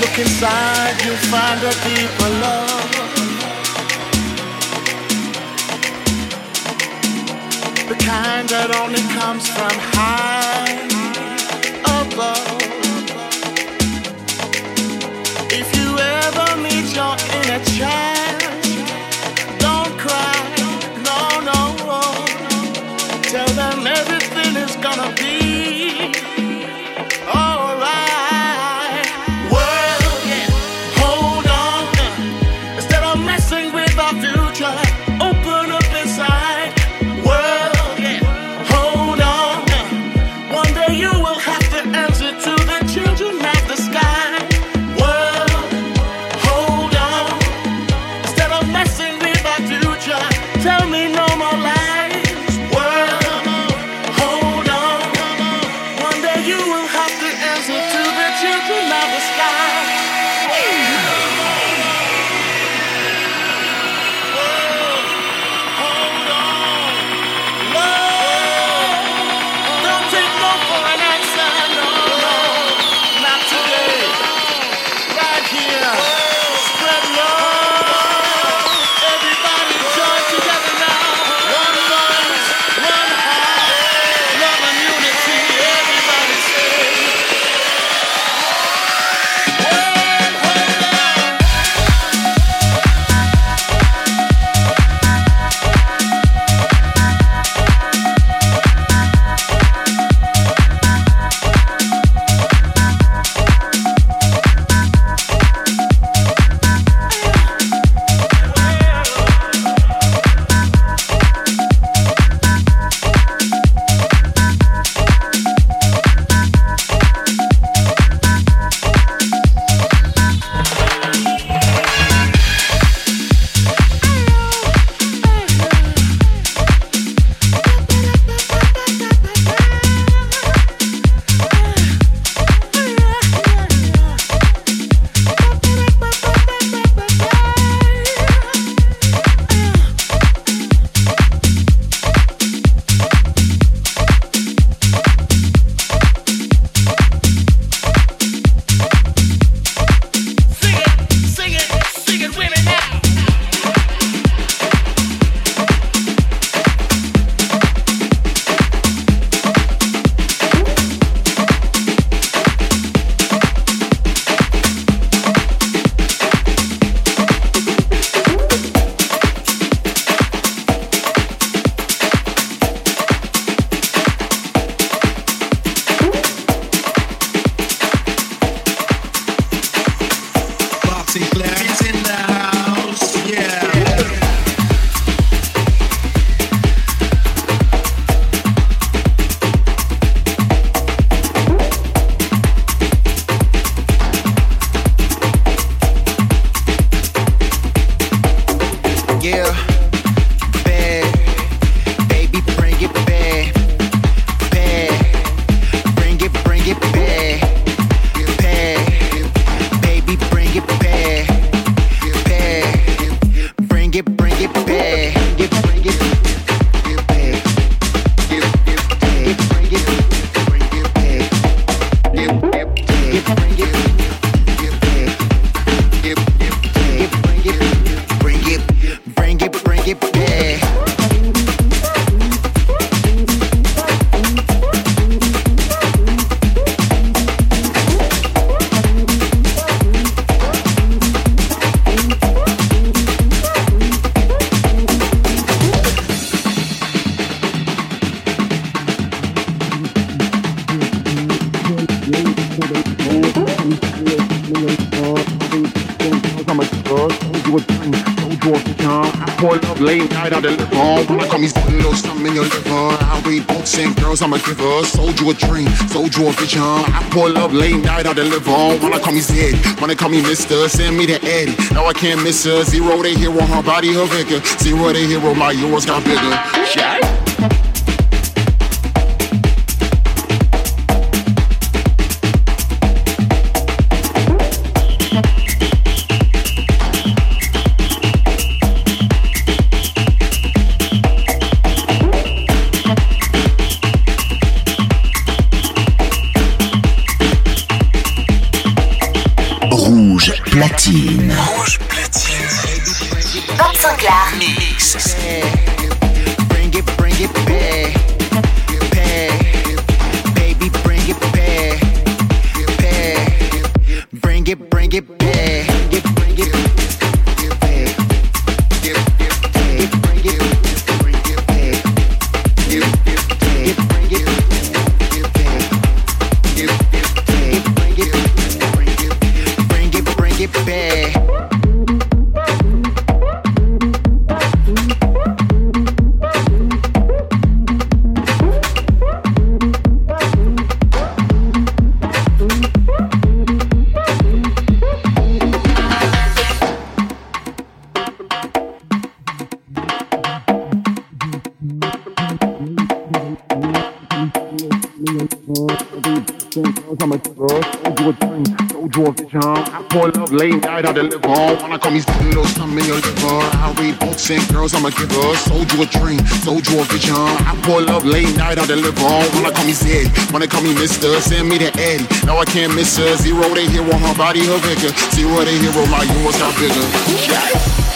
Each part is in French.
Look inside, you'll find a deeper love. The kind that only comes from high above. If you ever meet your inner child. innocent girls, I'ma give her. Sold you a dream, sold you a vision. I pull up late night, I deliver on. Wanna call me Zed, wanna call me Mister. Send me to Eddie, now I can't miss her. Zero, they hero, her body, her vigor. Zero, they hero, my yours got bigger. Yeah. Lame guy that deliver. Wanna call me little something in your liver. I read books and girls, I'ma give her. Sold you a dream, sold you a vision. I pull up late night, I deliver. Wanna call me Zed, wanna call me Mister. Send me the Eddie. Now I can't miss her. Zero, they hero, her body, her vigor. Zero, they hero, my yours got bigger. Yeah.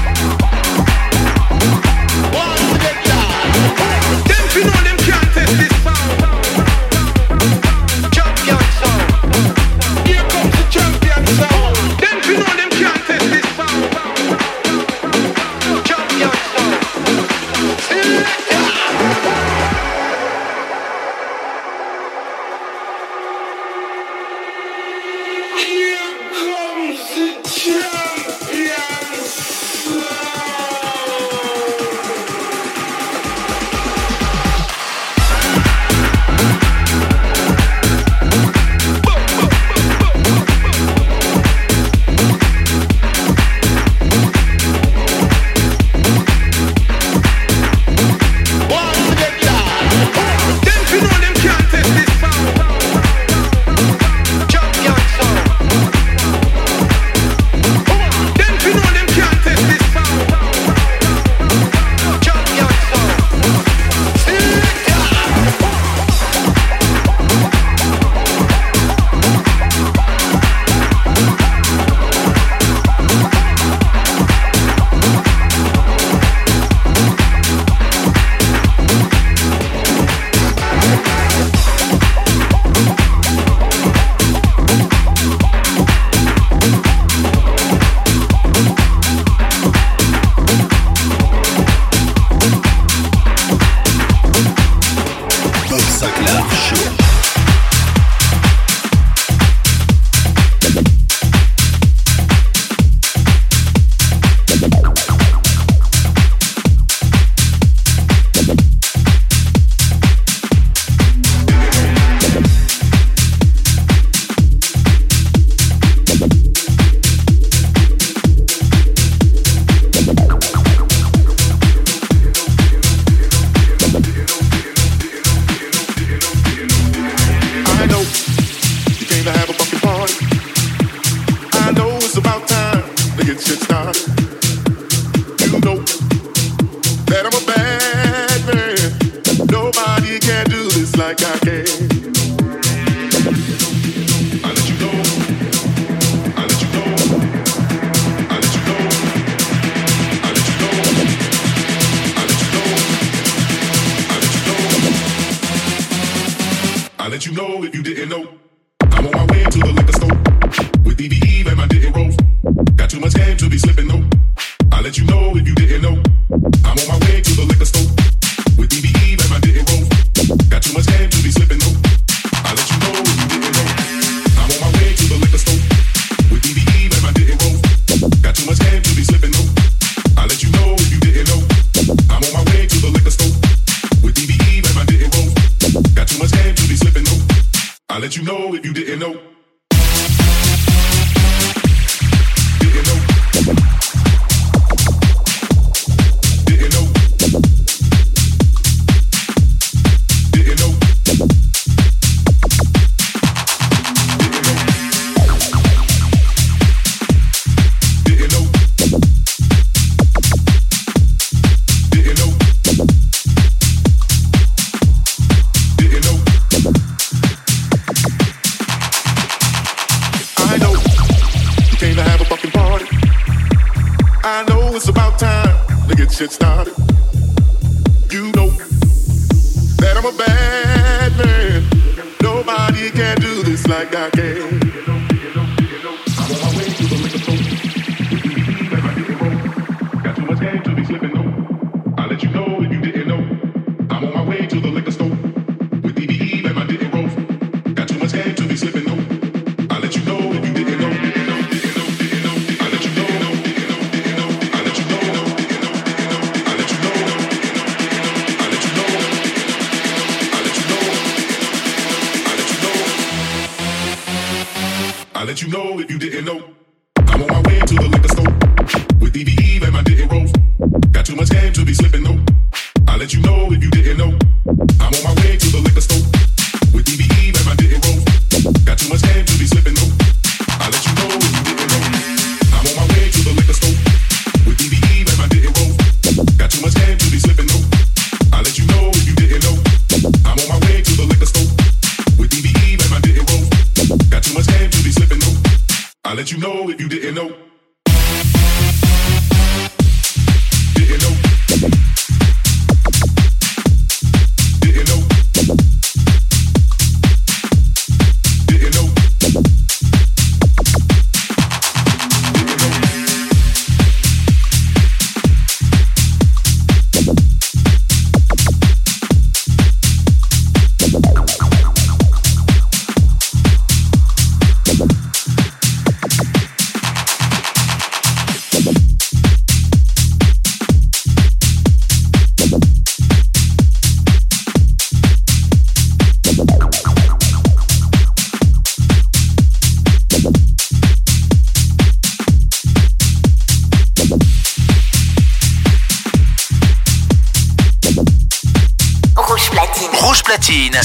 I let you know if you didn't know.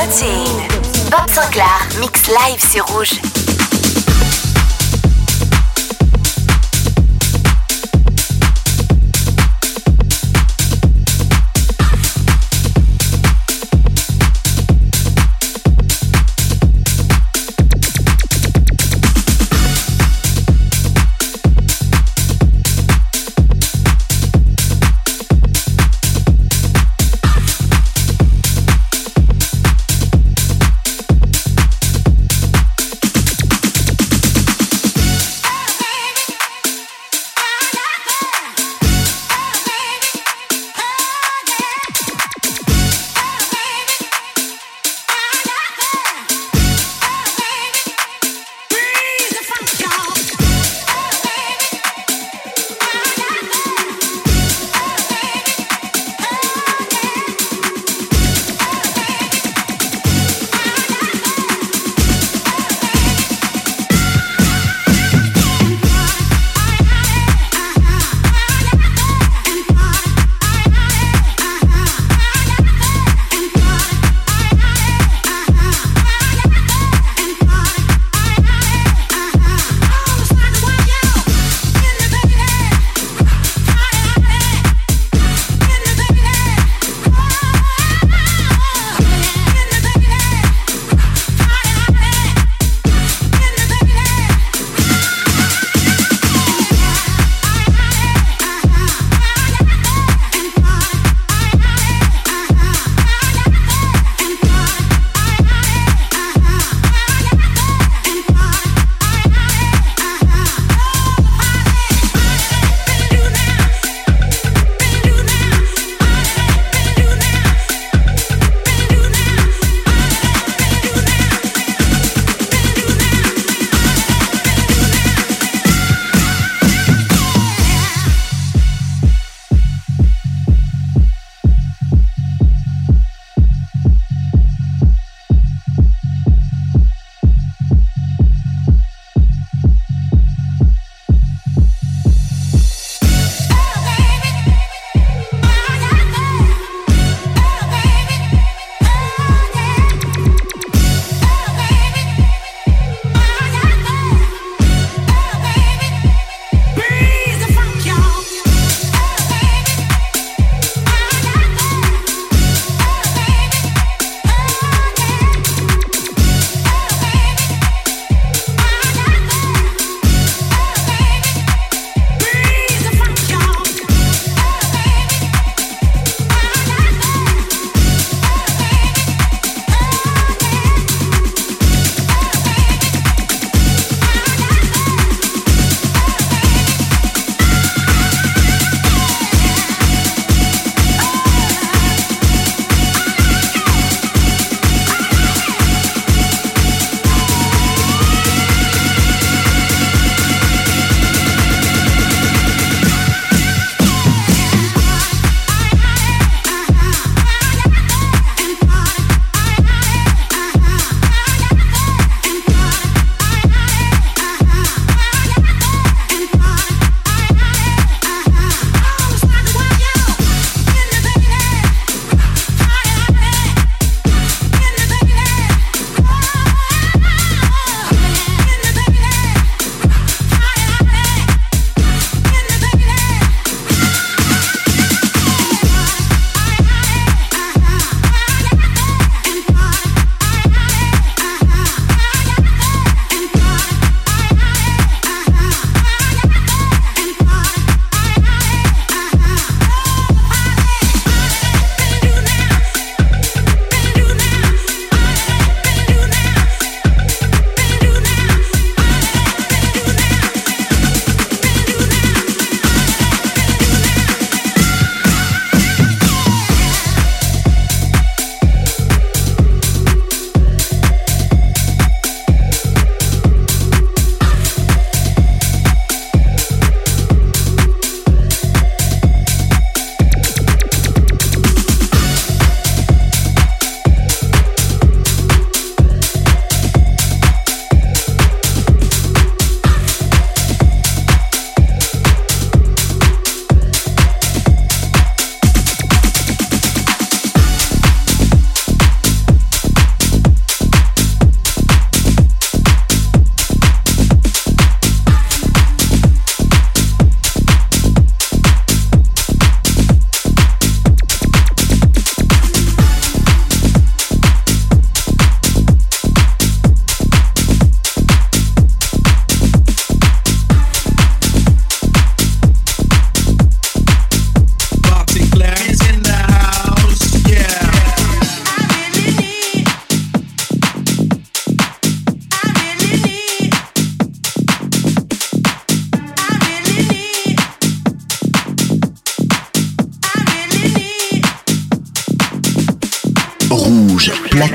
Platine. Bob Sinclair, mix live sur Rouge.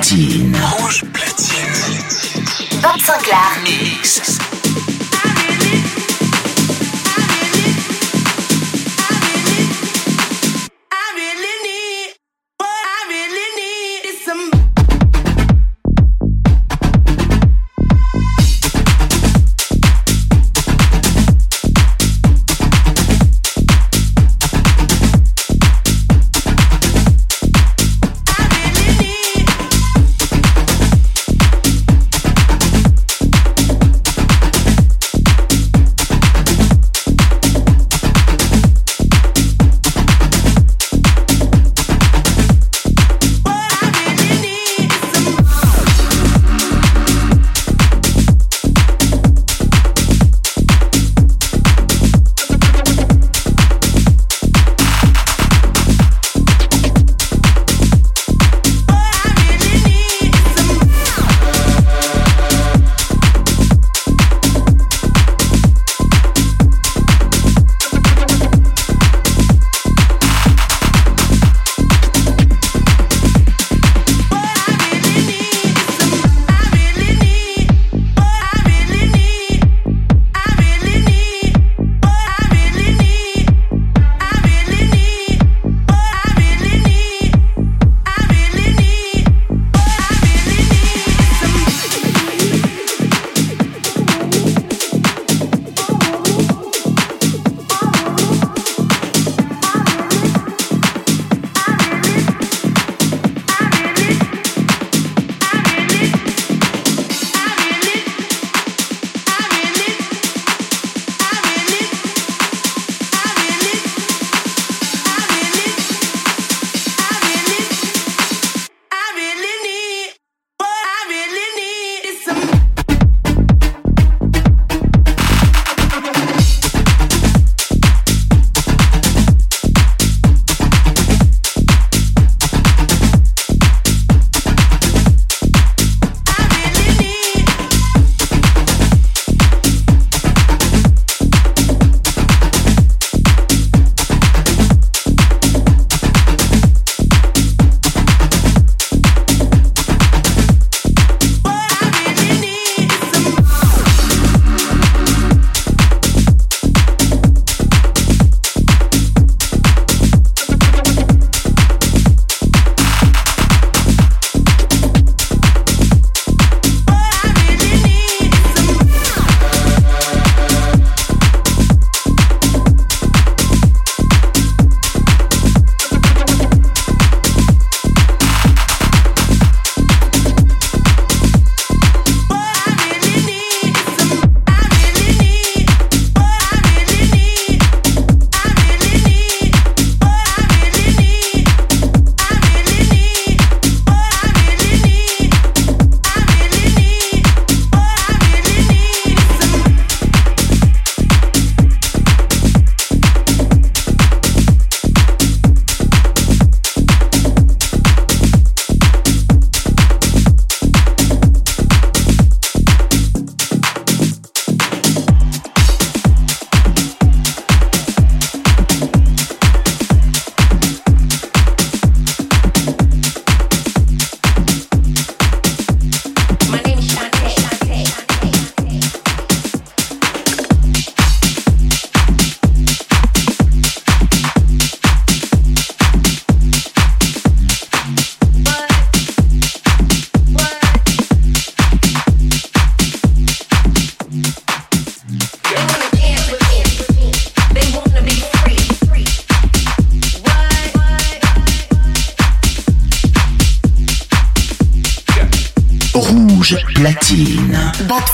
platine. Rouge platine. 25 larmes.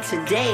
today.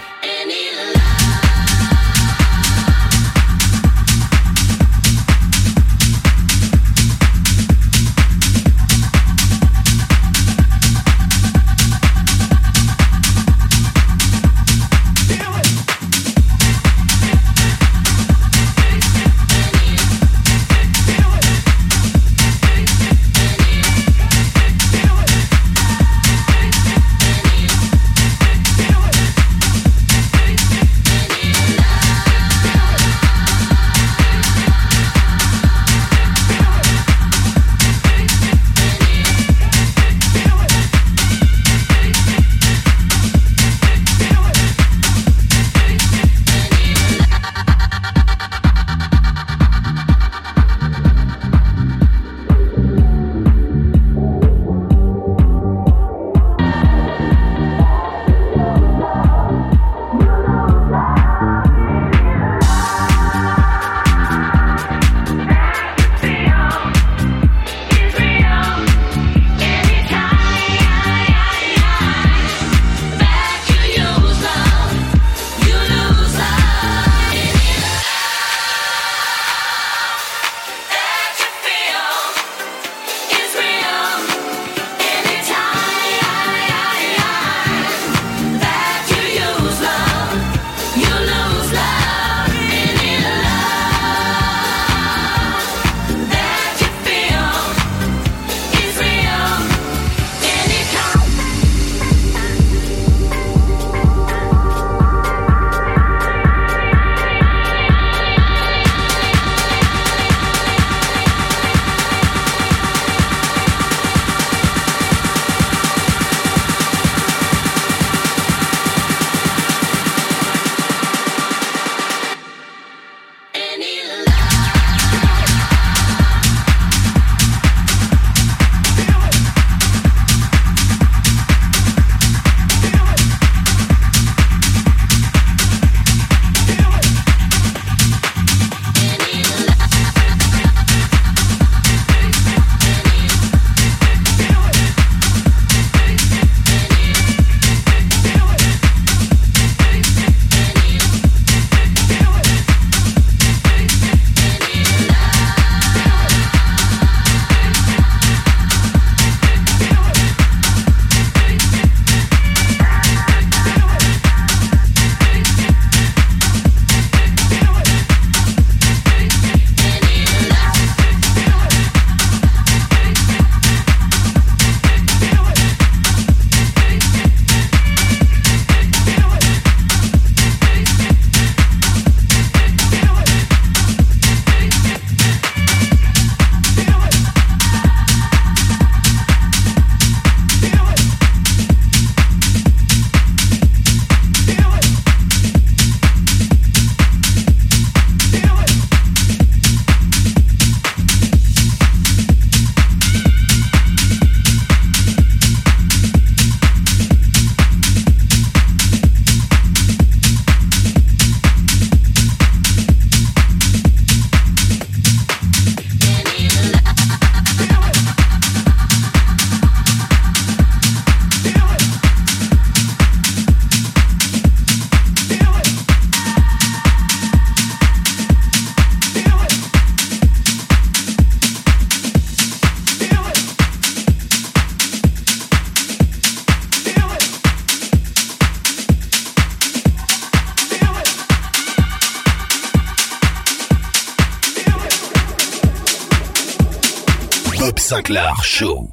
Show.